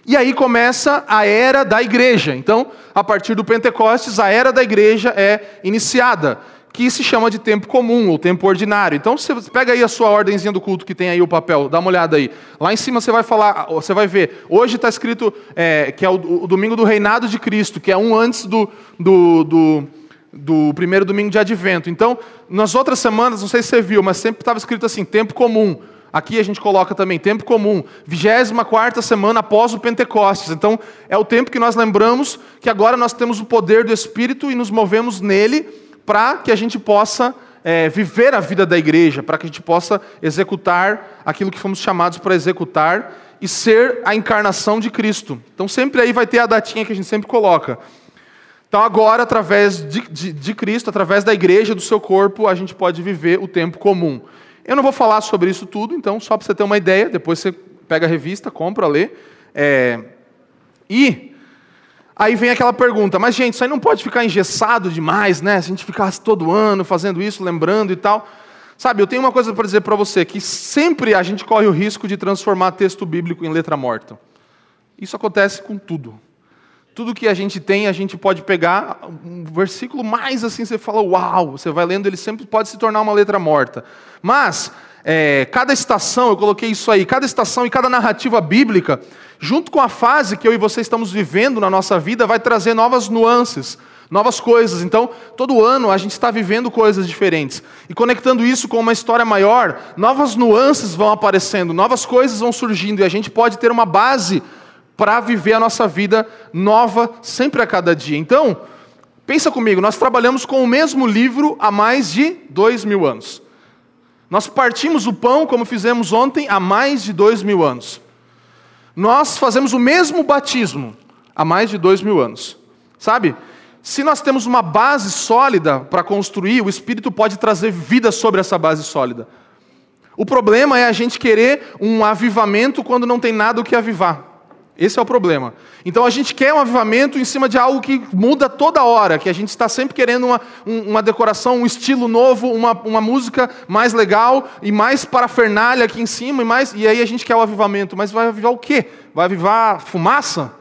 E aí começa a era da igreja. Então, a partir do Pentecostes, a era da igreja é iniciada, que se chama de tempo comum ou tempo ordinário. Então, você pega aí a sua ordemzinha do culto que tem aí o papel, dá uma olhada aí. Lá em cima você vai falar, você vai ver. Hoje está escrito é, que é o, o, domingo do reinado de Cristo, que é um antes do, do, do do primeiro domingo de advento. Então, nas outras semanas, não sei se você viu, mas sempre estava escrito assim, tempo comum. Aqui a gente coloca também tempo comum, 24 semana após o Pentecostes. Então, é o tempo que nós lembramos que agora nós temos o poder do Espírito e nos movemos nele para que a gente possa é, viver a vida da igreja, para que a gente possa executar aquilo que fomos chamados para executar e ser a encarnação de Cristo. Então, sempre aí vai ter a datinha que a gente sempre coloca. Então, agora, através de, de, de, Cristo, através da igreja, do seu corpo, a gente pode viver o tempo comum. Eu não vou falar sobre isso tudo, então, só para você ter uma ideia, depois você pega a revista, compra, lê. É... E aí vem aquela pergunta, mas gente, isso aí não pode ficar engessado demais, né? Se a gente ficasse todo ano fazendo isso, lembrando e tal. Sabe, eu tenho uma coisa para dizer para você, que sempre a gente corre o risco de transformar texto bíblico em letra morta. Isso acontece com tudo. Tudo que a gente tem, a gente pode pegar um versículo mais assim, você fala, uau, você vai lendo, ele sempre pode se tornar uma letra morta. Mas, é, cada estação, eu coloquei isso aí, cada estação e cada narrativa bíblica, junto com a fase que eu e você estamos vivendo na nossa vida, vai trazer novas nuances, novas coisas. Então, todo ano a gente está vivendo coisas diferentes. E conectando isso com uma história maior, novas nuances vão aparecendo, novas coisas vão surgindo, e a gente pode ter uma base para viver a nossa vida nova sempre a cada dia. Então, pensa comigo, nós trabalhamos com o mesmo livro há mais de dois mil anos. Nós partimos o pão, como fizemos ontem, há mais de dois mil anos. Nós fazemos o mesmo batismo há mais de dois mil anos. Sabe? Se nós temos uma base sólida para construir, o Espírito pode trazer vida sobre essa base sólida. O problema é a gente querer um avivamento quando não tem nada o que avivar. Esse é o problema. Então a gente quer um avivamento em cima de algo que muda toda hora, que a gente está sempre querendo uma, uma decoração, um estilo novo, uma, uma música mais legal e mais parafernália aqui em cima, e, mais, e aí a gente quer o avivamento. Mas vai avivar o quê? Vai avivar fumaça?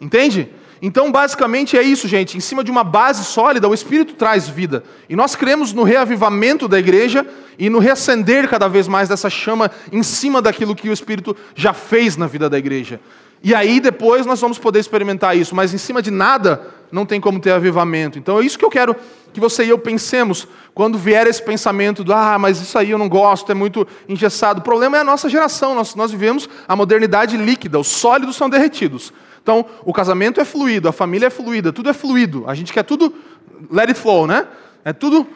Entende? Então, basicamente é isso, gente. Em cima de uma base sólida, o Espírito traz vida. E nós cremos no reavivamento da igreja e no reacender cada vez mais dessa chama em cima daquilo que o Espírito já fez na vida da igreja. E aí depois nós vamos poder experimentar isso, mas em cima de nada não tem como ter avivamento. Então é isso que eu quero que você e eu pensemos quando vier esse pensamento do ah, mas isso aí eu não gosto, é muito engessado. O problema é a nossa geração, nós, nós vivemos a modernidade líquida, os sólidos são derretidos. Então, o casamento é fluido, a família é fluida, tudo é fluido. A gente quer tudo let it flow, né? É tudo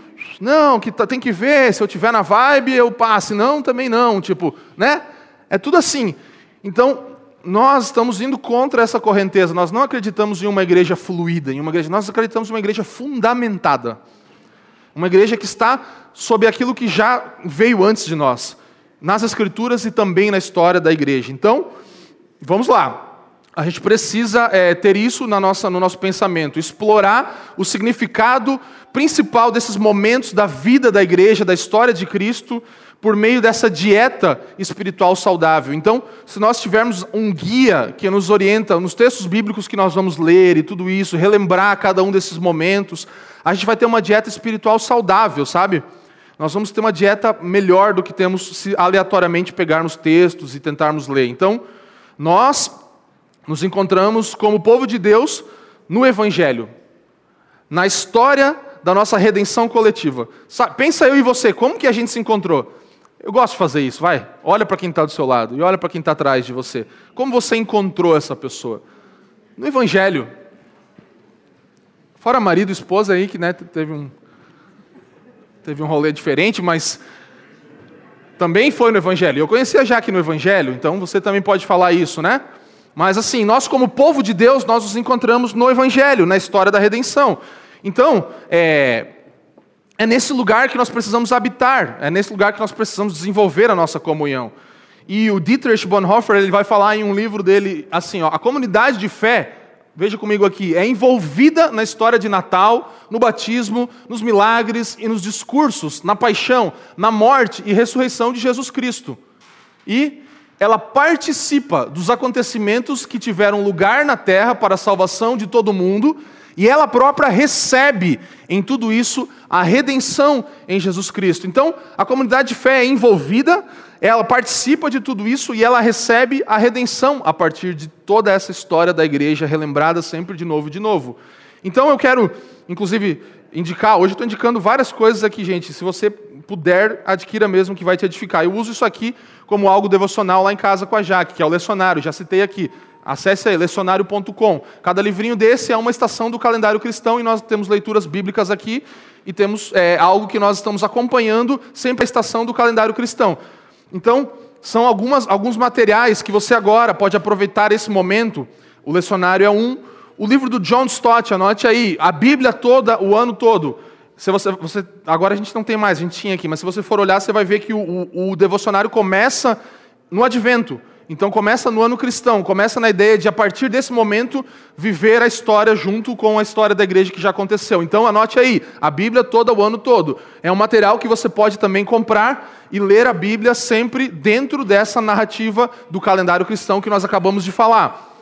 não, que tá, tem que ver, se eu tiver na vibe eu passe, não, também não, tipo, né? É tudo assim. Então, nós estamos indo contra essa correnteza. Nós não acreditamos em uma igreja fluida, em uma igreja, nós acreditamos em uma igreja fundamentada. Uma igreja que está sob aquilo que já veio antes de nós, nas escrituras e também na história da igreja. Então, vamos lá. A gente precisa é, ter isso na nossa, no nosso pensamento, explorar o significado principal desses momentos da vida da igreja, da história de Cristo, por meio dessa dieta espiritual saudável. Então, se nós tivermos um guia que nos orienta nos textos bíblicos que nós vamos ler e tudo isso, relembrar cada um desses momentos, a gente vai ter uma dieta espiritual saudável, sabe? Nós vamos ter uma dieta melhor do que temos se aleatoriamente pegarmos textos e tentarmos ler. Então, nós nos encontramos como povo de Deus no Evangelho, na história da nossa redenção coletiva. Pensa eu e você, como que a gente se encontrou? Eu gosto de fazer isso, vai. Olha para quem está do seu lado e olha para quem está atrás de você. Como você encontrou essa pessoa? No Evangelho. Fora marido e esposa aí, que né, teve, um, teve um rolê diferente, mas também foi no Evangelho. Eu conhecia já aqui no Evangelho, então você também pode falar isso, né? Mas assim, nós como povo de Deus, nós nos encontramos no Evangelho, na história da redenção. Então, é, é nesse lugar que nós precisamos habitar, é nesse lugar que nós precisamos desenvolver a nossa comunhão. E o Dietrich Bonhoeffer ele vai falar em um livro dele assim: ó, a comunidade de fé, veja comigo aqui, é envolvida na história de Natal, no batismo, nos milagres e nos discursos, na paixão, na morte e ressurreição de Jesus Cristo. E ela participa dos acontecimentos que tiveram lugar na terra para a salvação de todo mundo e ela própria recebe em tudo isso a redenção em Jesus Cristo. Então, a comunidade de fé é envolvida, ela participa de tudo isso e ela recebe a redenção a partir de toda essa história da igreja, relembrada sempre de novo e de novo. Então, eu quero, inclusive, indicar, hoje estou indicando várias coisas aqui, gente. Se você puder, adquira mesmo que vai te edificar. Eu uso isso aqui como algo devocional lá em casa com a Jaque, que é o lecionário, já citei aqui. Acesse aí, lecionário.com. Cada livrinho desse é uma estação do calendário cristão e nós temos leituras bíblicas aqui e temos é, algo que nós estamos acompanhando sempre a estação do calendário cristão. Então, são algumas, alguns materiais que você agora pode aproveitar esse momento. O lecionário é um. O livro do John Stott, anote aí, a Bíblia toda, o ano todo. Se você, você, agora a gente não tem mais, a gente tinha aqui, mas se você for olhar, você vai ver que o, o, o devocionário começa no advento. Então começa no ano cristão, começa na ideia de a partir desse momento viver a história junto com a história da igreja que já aconteceu. Então anote aí, a Bíblia toda o ano todo. É um material que você pode também comprar e ler a Bíblia sempre dentro dessa narrativa do calendário cristão que nós acabamos de falar.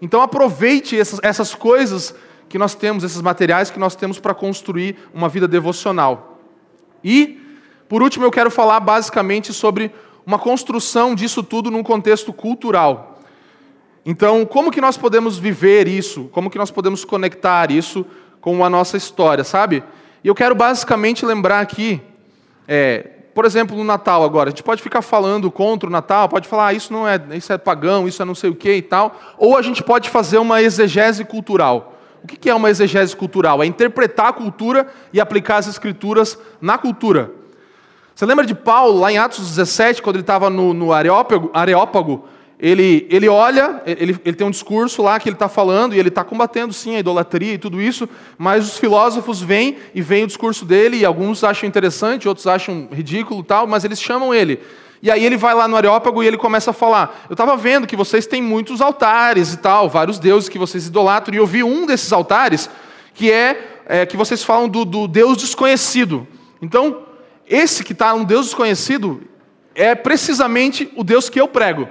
Então aproveite essas, essas coisas que nós temos, esses materiais que nós temos para construir uma vida devocional. E, por último, eu quero falar basicamente sobre uma construção disso tudo num contexto cultural. Então, como que nós podemos viver isso? Como que nós podemos conectar isso com a nossa história, sabe? E eu quero basicamente lembrar aqui, é, por exemplo, no Natal agora, a gente pode ficar falando contra o Natal, pode falar, ah, isso não é, isso é pagão, isso é não sei o que e tal, ou a gente pode fazer uma exegese cultural. O que é uma exegese cultural? É interpretar a cultura e aplicar as escrituras na cultura. Você lembra de Paulo, lá em Atos 17, quando ele estava no, no Areópago, Areópago ele, ele olha, ele, ele tem um discurso lá que ele está falando, e ele está combatendo sim a idolatria e tudo isso, mas os filósofos vêm e veem o discurso dele, e alguns acham interessante, outros acham ridículo tal, mas eles chamam ele. E aí ele vai lá no Areópago e ele começa a falar: Eu estava vendo que vocês têm muitos altares e tal, vários deuses que vocês idolatram, e eu vi um desses altares que é, é que vocês falam do, do Deus desconhecido. Então, esse que está um Deus desconhecido é precisamente o Deus que eu prego.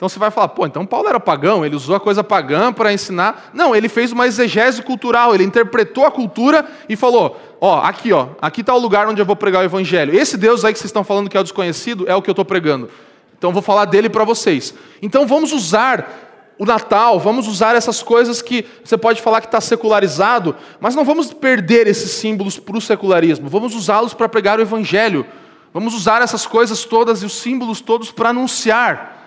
Então você vai falar, pô, então Paulo era pagão, ele usou a coisa pagã para ensinar. Não, ele fez uma exegese cultural, ele interpretou a cultura e falou: ó, aqui, ó, aqui está o lugar onde eu vou pregar o evangelho. Esse Deus aí que vocês estão falando que é o desconhecido é o que eu estou pregando. Então vou falar dele para vocês. Então vamos usar o Natal, vamos usar essas coisas que você pode falar que está secularizado, mas não vamos perder esses símbolos para o secularismo, vamos usá-los para pregar o Evangelho, vamos usar essas coisas todas e os símbolos todos para anunciar.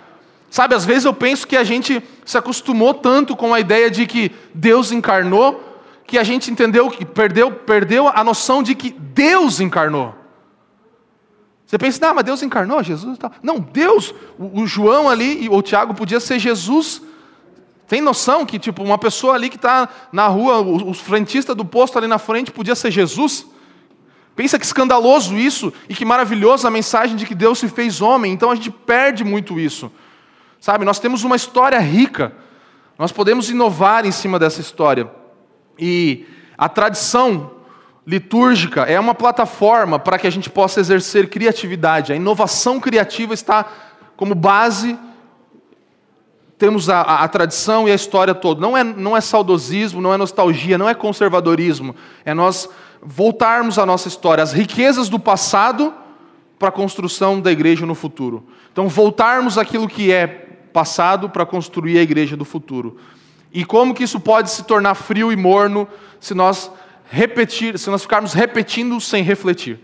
Sabe, às vezes eu penso que a gente se acostumou tanto com a ideia de que Deus encarnou, que a gente entendeu que perdeu, perdeu a noção de que Deus encarnou. Você pensa, ah, mas Deus encarnou, Jesus tal. Não, Deus, o, João ali, ou o Tiago podia ser Jesus. Tem noção que, tipo, uma pessoa ali que está na rua, o, o frentista do posto ali na frente podia ser Jesus? Pensa que escandaloso isso e que maravilhoso a mensagem de que Deus se fez homem. Então a gente perde muito isso. Sabe, nós temos uma história rica, nós podemos inovar em cima dessa história. E a tradição litúrgica é uma plataforma para que a gente possa exercer criatividade. A inovação criativa está como base. Temos a, a, a, tradição e a história toda. Não é, não é saudosismo, não é nostalgia, não é conservadorismo. É nós voltarmos à nossa história, as riquezas do passado para a construção da igreja no futuro. Então, voltarmos àquilo que é passado para construir a igreja do futuro. E como que isso pode se tornar frio e morno se nós repetir, se nós ficarmos repetindo sem refletir?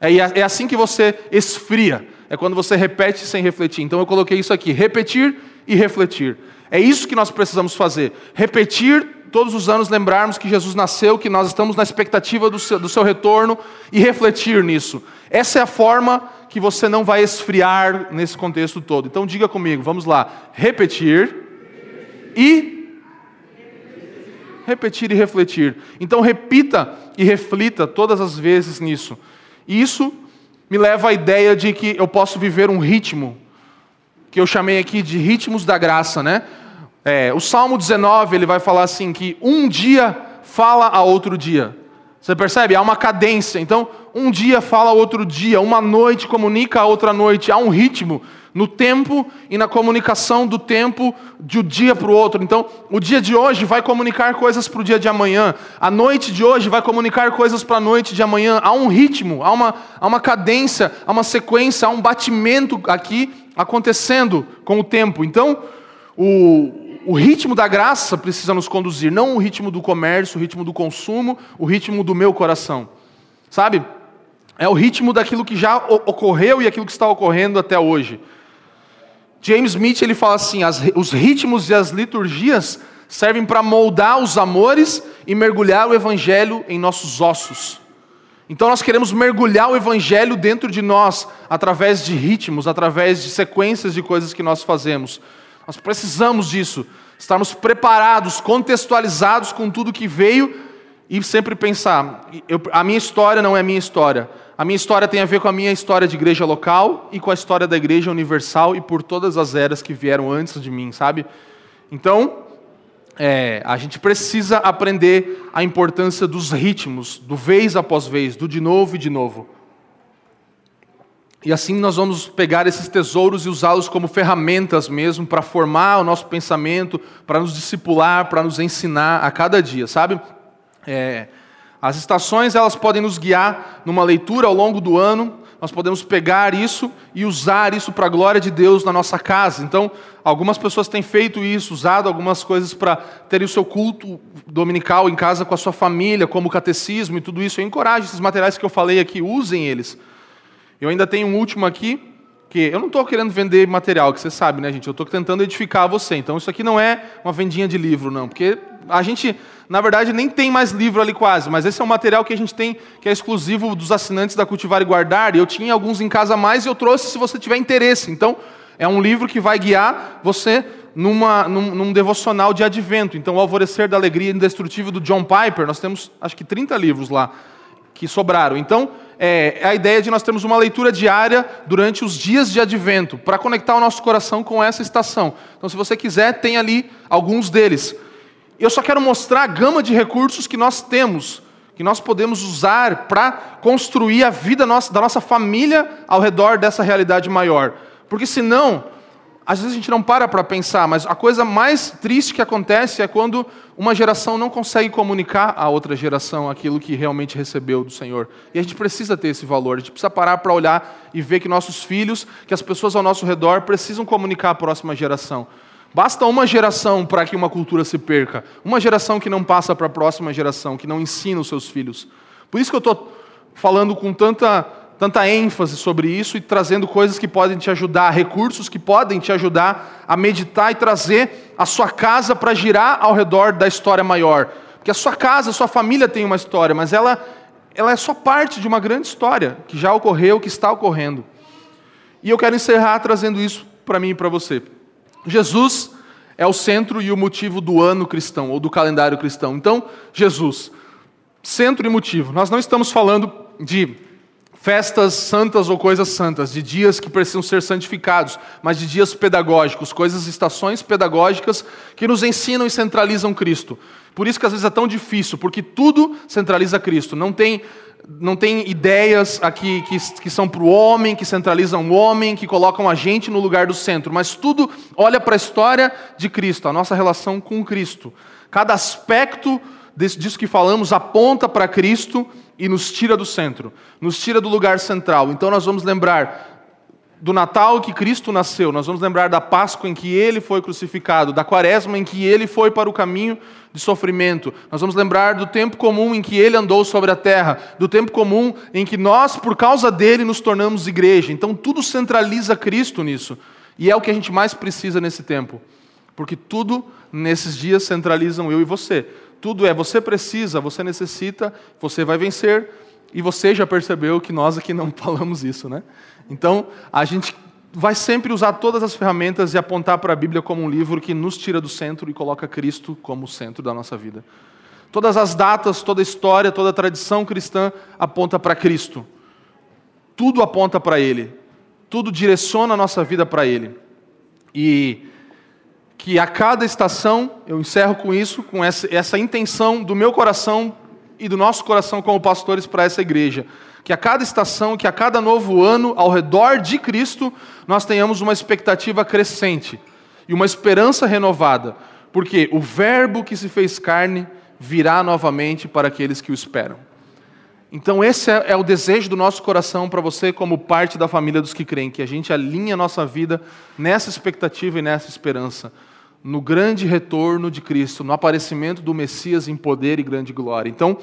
É, é assim que você esfria. É quando você repete sem refletir. Então eu coloquei isso aqui: repetir e refletir. É isso que nós precisamos fazer. Repetir todos os anos, lembrarmos que Jesus nasceu, que nós estamos na expectativa do seu, do seu retorno e refletir nisso. Essa é a forma que você não vai esfriar nesse contexto todo. Então diga comigo, vamos lá. Repetir e repetir e refletir. Então repita e reflita todas as vezes nisso. E isso me leva à ideia de que eu posso viver um ritmo que eu chamei aqui de ritmos da graça, né? É, o Salmo 19 ele vai falar assim que um dia fala a outro dia. Você percebe? Há uma cadência. Então, um dia fala outro dia, uma noite comunica a outra noite. Há um ritmo no tempo e na comunicação do tempo de um dia para o outro. Então, o dia de hoje vai comunicar coisas para o dia de amanhã. A noite de hoje vai comunicar coisas para a noite de amanhã. Há um ritmo, há uma, há uma cadência, há uma sequência, há um batimento aqui acontecendo com o tempo. Então, o, o ritmo da graça precisa nos conduzir, não o ritmo do comércio, o ritmo do consumo, o ritmo do meu coração. Sabe? É o ritmo daquilo que já ocorreu e aquilo que está ocorrendo até hoje. James Smith ele fala assim: as, os ritmos e as liturgias servem para moldar os amores e mergulhar o evangelho em nossos ossos. Então nós queremos mergulhar o evangelho dentro de nós através de ritmos, através de sequências de coisas que nós fazemos. Nós precisamos disso, estarmos preparados, contextualizados com tudo que veio e sempre pensar: eu, a minha história não é a minha história. A minha história tem a ver com a minha história de igreja local e com a história da igreja universal e por todas as eras que vieram antes de mim, sabe? Então, é, a gente precisa aprender a importância dos ritmos, do vez após vez, do de novo e de novo. E assim nós vamos pegar esses tesouros e usá-los como ferramentas mesmo para formar o nosso pensamento, para nos discipular, para nos ensinar a cada dia, sabe? É, as estações elas podem nos guiar numa leitura ao longo do ano. Nós podemos pegar isso e usar isso para a glória de Deus na nossa casa. Então, algumas pessoas têm feito isso, usado algumas coisas para terem o seu culto dominical em casa com a sua família, como catecismo e tudo isso. Eu encorajo esses materiais que eu falei aqui, usem eles. Eu ainda tenho um último aqui, que eu não estou querendo vender material, que você sabe, né, gente? Eu estou tentando edificar você. Então, isso aqui não é uma vendinha de livro, não. Porque a gente, na verdade, nem tem mais livro ali quase, mas esse é um material que a gente tem, que é exclusivo dos assinantes da Cultivar e Guardar. E eu tinha alguns em casa a mais e eu trouxe se você tiver interesse. Então, é um livro que vai guiar você numa, num, num, devocional de advento. Então, o Alvorecer da Alegria Indestrutível do John Piper, nós temos acho que 30 livros lá que sobraram. Então, é, é a ideia de nós termos uma leitura diária durante os dias de advento, para conectar o nosso coração com essa estação. Então, se você quiser, tem ali alguns deles. Eu só quero mostrar a gama de recursos que nós temos, que nós podemos usar para construir a vida nossa, da nossa família ao redor dessa realidade maior. Porque senão, às vezes a gente não para para pensar, mas a coisa mais triste que acontece é quando uma geração não consegue comunicar à outra geração aquilo que realmente recebeu do Senhor. E a gente precisa ter esse valor, a gente precisa parar para olhar e ver que nossos filhos, que as pessoas ao nosso redor precisam comunicar à próxima geração. Basta uma geração para que uma cultura se perca, uma geração que não passa para a próxima geração, que não ensina os seus filhos. Por isso que eu estou falando com tanta tanta ênfase sobre isso e trazendo coisas que podem te ajudar, recursos que podem te ajudar a meditar e trazer a sua casa para girar ao redor da história maior. Porque a sua casa, a sua família tem uma história, mas ela, ela é só parte de uma grande história que já ocorreu, que está ocorrendo. E eu quero encerrar trazendo isso para mim e para você. Jesus é o centro e o motivo do ano cristão, ou do calendário cristão. Então, Jesus, centro e motivo. Nós não estamos falando de festas santas ou coisas santas, de dias que precisam ser santificados, mas de dias pedagógicos, coisas, estações pedagógicas que nos ensinam e centralizam Cristo. Por isso que às vezes é tão difícil, porque tudo centraliza Cristo. Não tem, não tem ideias aqui que, que são para o homem, que centralizam o homem, que colocam a gente no lugar do centro, mas tudo olha para a história de Cristo, a nossa relação com Cristo. Cada aspecto disso que falamos aponta para Cristo e nos tira do centro, nos tira do lugar central. Então nós vamos lembrar do Natal que Cristo nasceu, nós vamos lembrar da Páscoa em que ele foi crucificado, da Quaresma em que ele foi para o caminho de sofrimento. Nós vamos lembrar do tempo comum em que ele andou sobre a terra, do tempo comum em que nós, por causa dele, nos tornamos igreja. Então tudo centraliza Cristo nisso. E é o que a gente mais precisa nesse tempo. Porque tudo nesses dias centralizam eu e você. Tudo é você precisa, você necessita, você vai vencer. E você já percebeu que nós aqui não falamos isso, né? Então, a gente vai sempre usar todas as ferramentas e apontar para a Bíblia como um livro que nos tira do centro e coloca Cristo como o centro da nossa vida. Todas as datas, toda a história, toda a tradição cristã aponta para Cristo. Tudo aponta para Ele. Tudo direciona a nossa vida para Ele. E que a cada estação, eu encerro com isso, com essa, essa intenção do meu coração e do nosso coração como pastores para essa igreja. Que a cada estação, que a cada novo ano, ao redor de Cristo, nós tenhamos uma expectativa crescente e uma esperança renovada. Porque o Verbo que se fez carne virá novamente para aqueles que o esperam. Então, esse é, é o desejo do nosso coração para você, como parte da família dos que creem, que a gente alinhe a nossa vida nessa expectativa e nessa esperança no grande retorno de Cristo, no aparecimento do Messias em poder e grande glória. Então,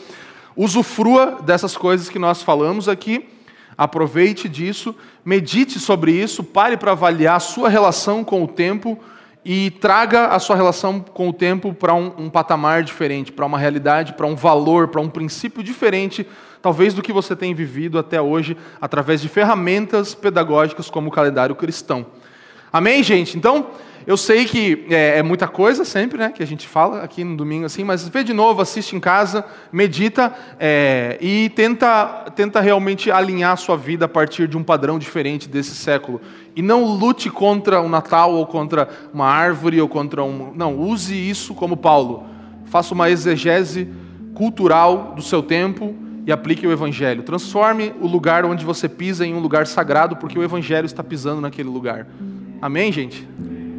usufrua dessas coisas que nós falamos aqui, aproveite disso, medite sobre isso, pare para avaliar a sua relação com o tempo e traga a sua relação com o tempo para um, um patamar diferente, para uma realidade, para um valor, para um princípio diferente, talvez do que você tem vivido até hoje, através de ferramentas pedagógicas como o calendário cristão. Amém, gente? Então. Eu sei que é, é, muita coisa sempre, né, que a gente fala aqui no domingo assim, mas vê de novo, assiste em casa, medita é, e tenta, tenta realmente alinhar a sua vida a partir de um padrão diferente desse século. E não lute contra o Natal ou contra uma árvore ou contra um. Não, use isso como Paulo. Faça uma exegese cultural do seu tempo e aplique o Evangelho. Transforme o lugar onde você pisa em um lugar sagrado, porque o Evangelho está pisando naquele lugar. Amém, gente?